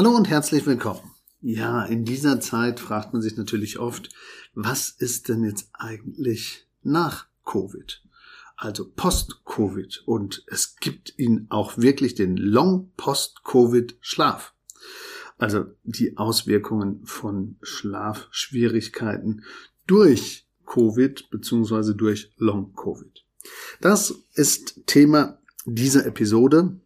Hallo und herzlich willkommen. Ja, in dieser Zeit fragt man sich natürlich oft, was ist denn jetzt eigentlich nach Covid? Also Post-Covid. Und es gibt ihn auch wirklich den Long-Post-Covid-Schlaf. Also die Auswirkungen von Schlafschwierigkeiten durch Covid beziehungsweise durch Long-Covid. Das ist Thema dieser Episode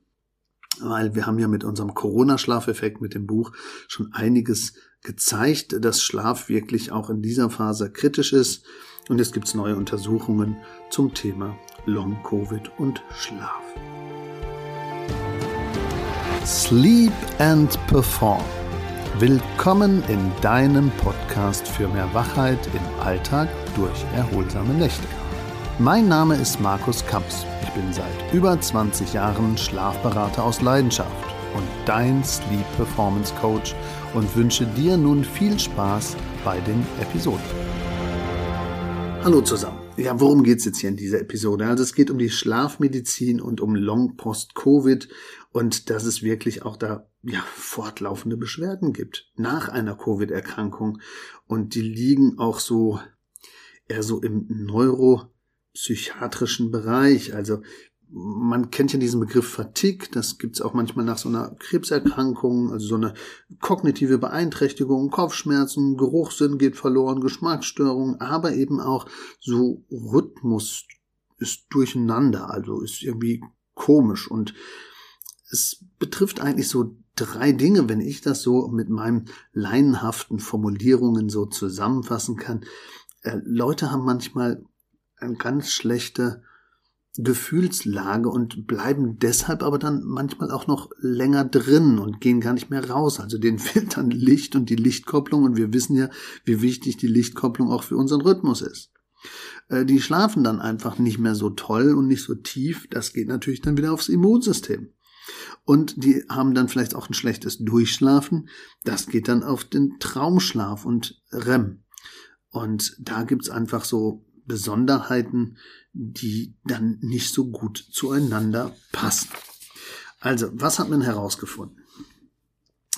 weil wir haben ja mit unserem Corona-Schlafeffekt mit dem Buch schon einiges gezeigt, dass Schlaf wirklich auch in dieser Phase kritisch ist. Und jetzt gibt es neue Untersuchungen zum Thema Long-Covid und Schlaf. Sleep and Perform. Willkommen in deinem Podcast für mehr Wachheit im Alltag durch erholsame Nächte. Mein Name ist Markus Kamps. Ich bin seit über 20 Jahren Schlafberater aus Leidenschaft und dein Sleep Performance Coach und wünsche dir nun viel Spaß bei den Episoden. Hallo zusammen. Ja, worum geht es jetzt hier in dieser Episode? Also es geht um die Schlafmedizin und um Long Post-Covid und dass es wirklich auch da ja, fortlaufende Beschwerden gibt nach einer Covid-Erkrankung und die liegen auch so eher so im Neuro psychiatrischen Bereich. Also man kennt ja diesen Begriff Fatigue, das gibt's auch manchmal nach so einer Krebserkrankung, also so eine kognitive Beeinträchtigung, Kopfschmerzen, Geruchssinn geht verloren, Geschmacksstörungen, aber eben auch so Rhythmus ist durcheinander, also ist irgendwie komisch und es betrifft eigentlich so drei Dinge, wenn ich das so mit meinen leinenhaften Formulierungen so zusammenfassen kann. Äh, Leute haben manchmal eine ganz schlechte Gefühlslage und bleiben deshalb aber dann manchmal auch noch länger drin und gehen gar nicht mehr raus. Also denen fehlt dann Licht und die Lichtkopplung und wir wissen ja, wie wichtig die Lichtkopplung auch für unseren Rhythmus ist. Äh, die schlafen dann einfach nicht mehr so toll und nicht so tief. Das geht natürlich dann wieder aufs Immunsystem. Und die haben dann vielleicht auch ein schlechtes Durchschlafen. Das geht dann auf den Traumschlaf und REM. Und da gibt's einfach so Besonderheiten, die dann nicht so gut zueinander passen. Also, was hat man herausgefunden?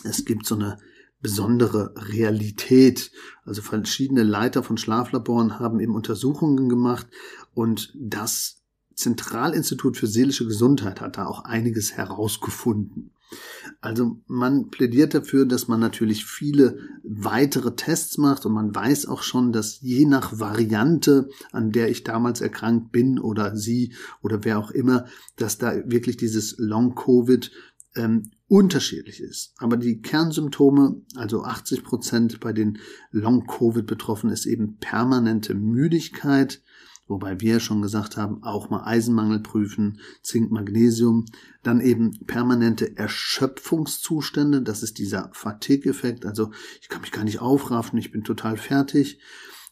Es gibt so eine besondere Realität. Also verschiedene Leiter von Schlaflaboren haben eben Untersuchungen gemacht und das Zentralinstitut für seelische Gesundheit hat da auch einiges herausgefunden. Also man plädiert dafür, dass man natürlich viele weitere Tests macht und man weiß auch schon, dass je nach Variante, an der ich damals erkrankt bin oder sie oder wer auch immer, dass da wirklich dieses Long-Covid ähm, unterschiedlich ist. Aber die Kernsymptome, also 80 Prozent bei den Long-Covid-Betroffenen, ist eben permanente Müdigkeit, wobei wir schon gesagt haben, auch mal Eisenmangel prüfen, Zink, Magnesium, dann eben permanente Erschöpfungszustände, das ist dieser Fatigue-Effekt, also ich kann mich gar nicht aufraffen, ich bin total fertig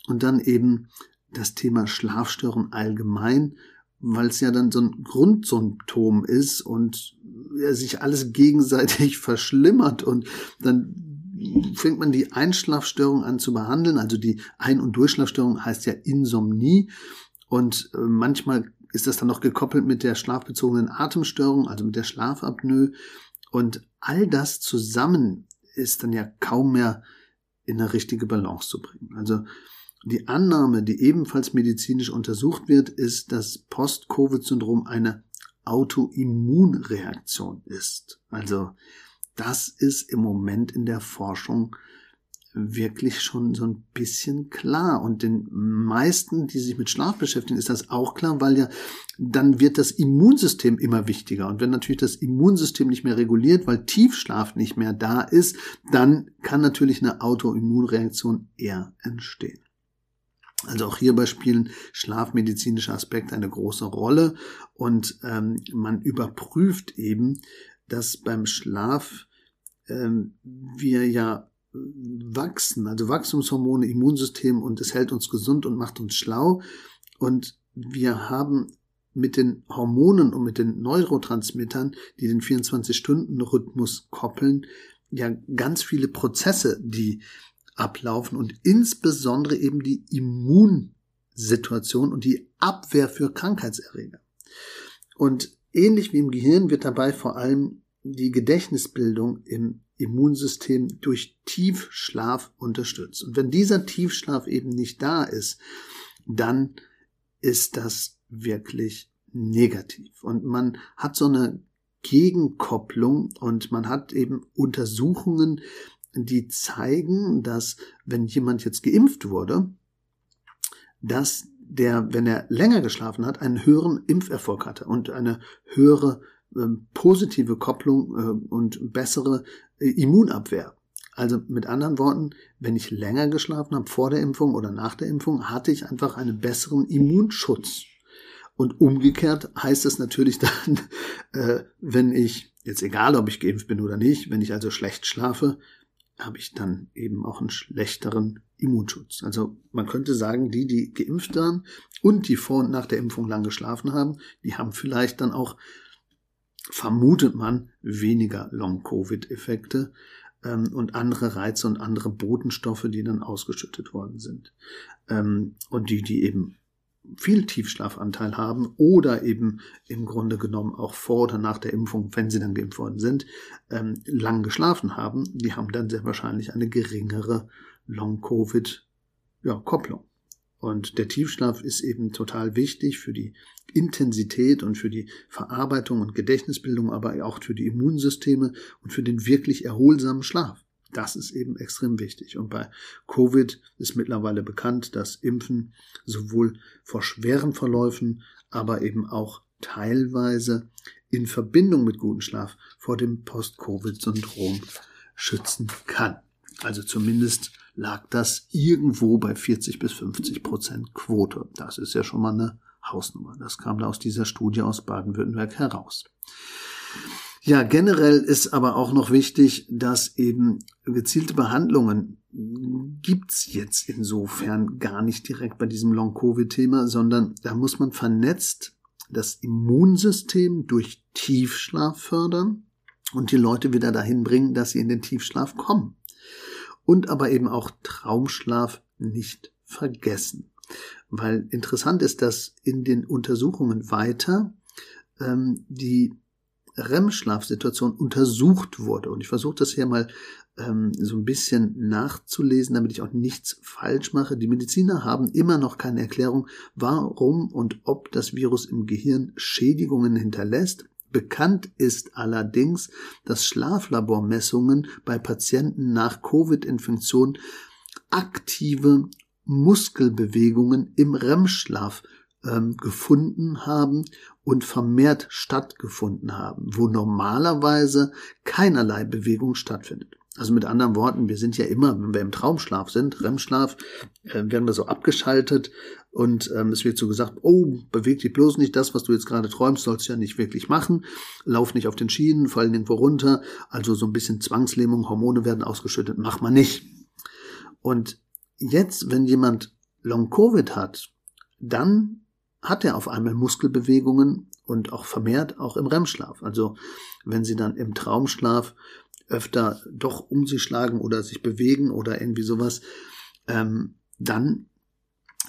und dann eben das Thema Schlafstörung allgemein, weil es ja dann so ein Grundsymptom ist und sich alles gegenseitig verschlimmert und dann fängt man die Einschlafstörung an zu behandeln. Also die Ein- und Durchschlafstörung heißt ja Insomnie. Und äh, manchmal ist das dann noch gekoppelt mit der schlafbezogenen Atemstörung, also mit der Schlafapnoe. Und all das zusammen ist dann ja kaum mehr in eine richtige Balance zu bringen. Also die Annahme, die ebenfalls medizinisch untersucht wird, ist, dass Post-Covid-Syndrom eine Autoimmunreaktion ist. Also das ist im Moment in der Forschung wirklich schon so ein bisschen klar. Und den meisten, die sich mit Schlaf beschäftigen, ist das auch klar, weil ja dann wird das Immunsystem immer wichtiger. Und wenn natürlich das Immunsystem nicht mehr reguliert, weil Tiefschlaf nicht mehr da ist, dann kann natürlich eine Autoimmunreaktion eher entstehen. Also auch hierbei spielen schlafmedizinische Aspekte eine große Rolle und ähm, man überprüft eben, dass beim Schlaf ähm, wir ja wachsen, also Wachstumshormone, Immunsystem und es hält uns gesund und macht uns schlau. Und wir haben mit den Hormonen und mit den Neurotransmittern, die den 24-Stunden-Rhythmus koppeln, ja ganz viele Prozesse, die ablaufen und insbesondere eben die Immunsituation und die Abwehr für Krankheitserreger. Und ähnlich wie im Gehirn wird dabei vor allem die Gedächtnisbildung im Immunsystem durch Tiefschlaf unterstützt. Und wenn dieser Tiefschlaf eben nicht da ist, dann ist das wirklich negativ. Und man hat so eine Gegenkopplung und man hat eben Untersuchungen, die zeigen, dass wenn jemand jetzt geimpft wurde, dass der, wenn er länger geschlafen hat, einen höheren Impferfolg hatte und eine höhere positive Kopplung äh, und bessere äh, Immunabwehr. Also mit anderen Worten, wenn ich länger geschlafen habe vor der Impfung oder nach der Impfung, hatte ich einfach einen besseren Immunschutz. Und umgekehrt heißt es natürlich dann, äh, wenn ich, jetzt egal ob ich geimpft bin oder nicht, wenn ich also schlecht schlafe, habe ich dann eben auch einen schlechteren Immunschutz. Also man könnte sagen, die, die geimpft waren und die vor und nach der Impfung lang geschlafen haben, die haben vielleicht dann auch, vermutet man, weniger Long-Covid-Effekte ähm, und andere Reize und andere Botenstoffe, die dann ausgeschüttet worden sind. Ähm, und die, die eben viel Tiefschlafanteil haben oder eben im Grunde genommen auch vor oder nach der Impfung, wenn sie dann geimpft worden sind, ähm, lang geschlafen haben, die haben dann sehr wahrscheinlich eine geringere Long-Covid-Kopplung. Und der Tiefschlaf ist eben total wichtig für die Intensität und für die Verarbeitung und Gedächtnisbildung, aber auch für die Immunsysteme und für den wirklich erholsamen Schlaf. Das ist eben extrem wichtig. Und bei Covid ist mittlerweile bekannt, dass Impfen sowohl vor schweren Verläufen, aber eben auch teilweise in Verbindung mit gutem Schlaf vor dem Post-Covid-Syndrom schützen kann. Also zumindest lag das irgendwo bei 40 bis 50 Prozent Quote. Das ist ja schon mal eine Hausnummer. Das kam da aus dieser Studie aus Baden-Württemberg heraus. Ja, generell ist aber auch noch wichtig, dass eben gezielte Behandlungen gibt's jetzt insofern gar nicht direkt bei diesem Long-Covid-Thema, sondern da muss man vernetzt das Immunsystem durch Tiefschlaf fördern und die Leute wieder dahin bringen, dass sie in den Tiefschlaf kommen. Und aber eben auch Traumschlaf nicht vergessen. Weil interessant ist, dass in den Untersuchungen weiter ähm, die REM-Schlafsituation untersucht wurde. Und ich versuche das hier mal ähm, so ein bisschen nachzulesen, damit ich auch nichts falsch mache. Die Mediziner haben immer noch keine Erklärung, warum und ob das Virus im Gehirn Schädigungen hinterlässt. Bekannt ist allerdings, dass Schlaflabormessungen bei Patienten nach Covid-Infektion aktive Muskelbewegungen im REM-Schlaf ähm, gefunden haben und vermehrt stattgefunden haben, wo normalerweise keinerlei Bewegung stattfindet. Also mit anderen Worten, wir sind ja immer, wenn wir im Traumschlaf sind, REM-Schlaf, äh, werden wir so abgeschaltet und ähm, es wird so gesagt, oh, beweg dich bloß nicht, das, was du jetzt gerade träumst, sollst du ja nicht wirklich machen, lauf nicht auf den Schienen, fall nirgendwo runter, also so ein bisschen Zwangslähmung, Hormone werden ausgeschüttet, mach man nicht. Und jetzt, wenn jemand Long-Covid hat, dann hat er auf einmal Muskelbewegungen und auch vermehrt auch im REM-Schlaf. Also wenn sie dann im Traumschlaf öfter doch um sich schlagen oder sich bewegen oder irgendwie sowas, ähm, dann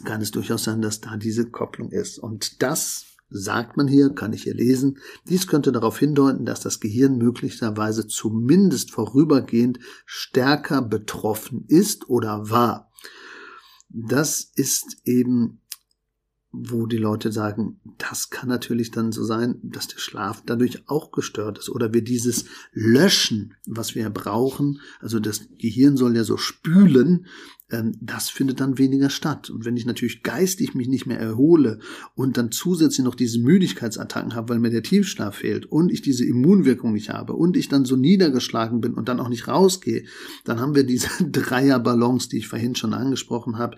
kann es durchaus sein, dass da diese Kopplung ist. Und das sagt man hier, kann ich hier lesen, dies könnte darauf hindeuten, dass das Gehirn möglicherweise zumindest vorübergehend stärker betroffen ist oder war. Das ist eben wo die Leute sagen, das kann natürlich dann so sein, dass der Schlaf dadurch auch gestört ist oder wir dieses Löschen, was wir brauchen, also das Gehirn soll ja so spülen, ähm, das findet dann weniger statt. Und wenn ich natürlich geistig mich nicht mehr erhole und dann zusätzlich noch diese Müdigkeitsattacken habe, weil mir der Tiefschlaf fehlt und ich diese Immunwirkung nicht habe und ich dann so niedergeschlagen bin und dann auch nicht rausgehe, dann haben wir diese Dreierbalance, die ich vorhin schon angesprochen habe.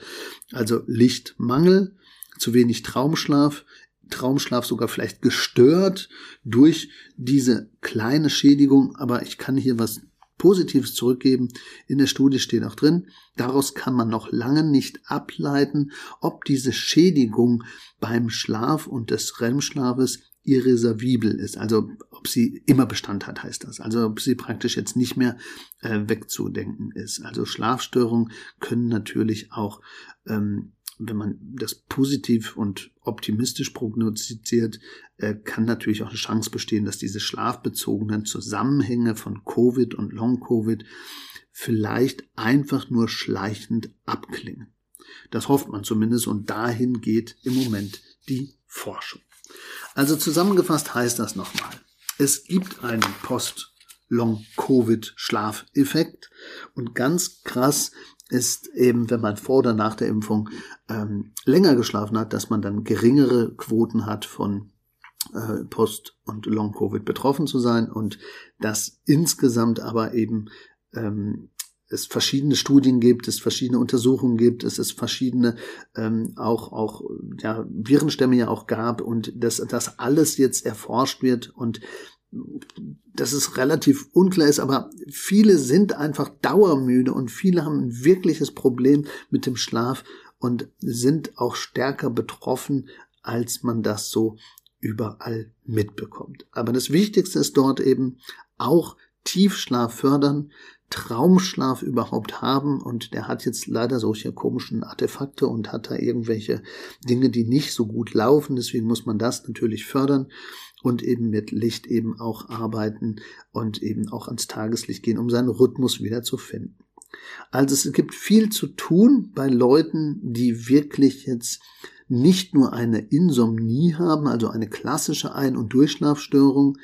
Also Lichtmangel, zu wenig Traumschlaf, Traumschlaf sogar vielleicht gestört durch diese kleine Schädigung, aber ich kann hier was Positives zurückgeben. In der Studie steht auch drin, daraus kann man noch lange nicht ableiten, ob diese Schädigung beim Schlaf und des REM-Schlafes irreservibel ist. Also ob sie immer Bestand hat, heißt das. Also ob sie praktisch jetzt nicht mehr äh, wegzudenken ist. Also Schlafstörungen können natürlich auch ähm, wenn man das positiv und optimistisch prognostiziert, äh, kann natürlich auch eine Chance bestehen, dass diese schlafbezogenen Zusammenhänge von Covid und Long-Covid vielleicht einfach nur schleichend abklingen. Das hofft man zumindest und dahin geht im Moment die Forschung. Also zusammengefasst heißt das nochmal. Es gibt einen Post-Long-Covid-Schlafeffekt und ganz krass ist eben, wenn man vor oder nach der Impfung ähm, länger geschlafen hat, dass man dann geringere Quoten hat von äh, Post- und Long-Covid betroffen zu sein und dass insgesamt aber eben ähm, es verschiedene Studien gibt, es verschiedene Untersuchungen gibt, es es verschiedene ähm, auch auch ja Virenstämme ja auch gab und dass das alles jetzt erforscht wird und dass es relativ unklar ist, aber viele sind einfach dauermüde und viele haben ein wirkliches Problem mit dem Schlaf und sind auch stärker betroffen, als man das so überall mitbekommt. Aber das Wichtigste ist dort eben auch Tiefschlaf fördern, Traumschlaf überhaupt haben und der hat jetzt leider solche komischen Artefakte und hat da irgendwelche Dinge, die nicht so gut laufen. Deswegen muss man das natürlich fördern und eben mit Licht eben auch arbeiten und eben auch ans Tageslicht gehen, um seinen Rhythmus wieder zu finden. Also es gibt viel zu tun bei Leuten, die wirklich jetzt nicht nur eine Insomnie haben, also eine klassische Ein- und Durchschlafstörung,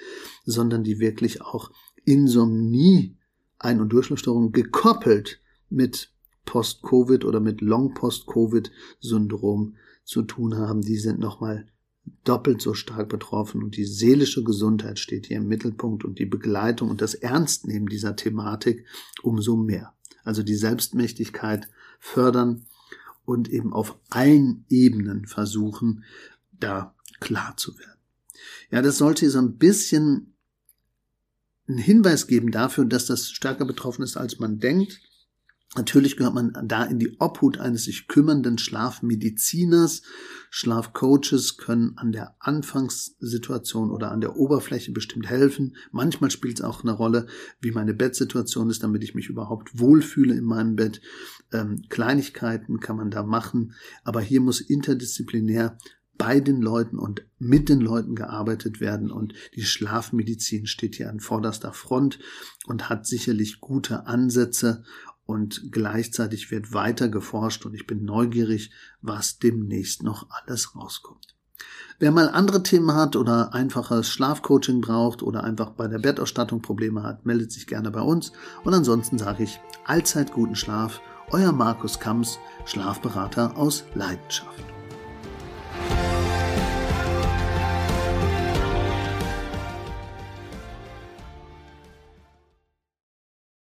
sondern die wirklich auch Insomnie ein- und Durchschlafstörungen gekoppelt mit Post-Covid oder mit Long-Post-Covid-Syndrom zu tun haben, die sind nochmal doppelt so stark betroffen und die seelische Gesundheit steht hier im Mittelpunkt und die Begleitung und das Ernstnehmen dieser Thematik umso mehr. Also die Selbstmächtigkeit fördern und eben auf allen Ebenen versuchen, da klar zu werden. Ja, das sollte so ein bisschen einen Hinweis geben dafür, dass das stärker betroffen ist, als man denkt. Natürlich gehört man da in die Obhut eines sich kümmernden Schlafmediziners. Schlafcoaches können an der Anfangssituation oder an der Oberfläche bestimmt helfen. Manchmal spielt es auch eine Rolle, wie meine Bettsituation ist, damit ich mich überhaupt wohlfühle in meinem Bett. Ähm, Kleinigkeiten kann man da machen, aber hier muss interdisziplinär bei den Leuten und mit den Leuten gearbeitet werden. Und die Schlafmedizin steht hier an vorderster Front und hat sicherlich gute Ansätze. Und gleichzeitig wird weiter geforscht und ich bin neugierig, was demnächst noch alles rauskommt. Wer mal andere Themen hat oder einfaches Schlafcoaching braucht oder einfach bei der Bettausstattung Probleme hat, meldet sich gerne bei uns. Und ansonsten sage ich allzeit guten Schlaf. Euer Markus Kamps, Schlafberater aus Leidenschaft.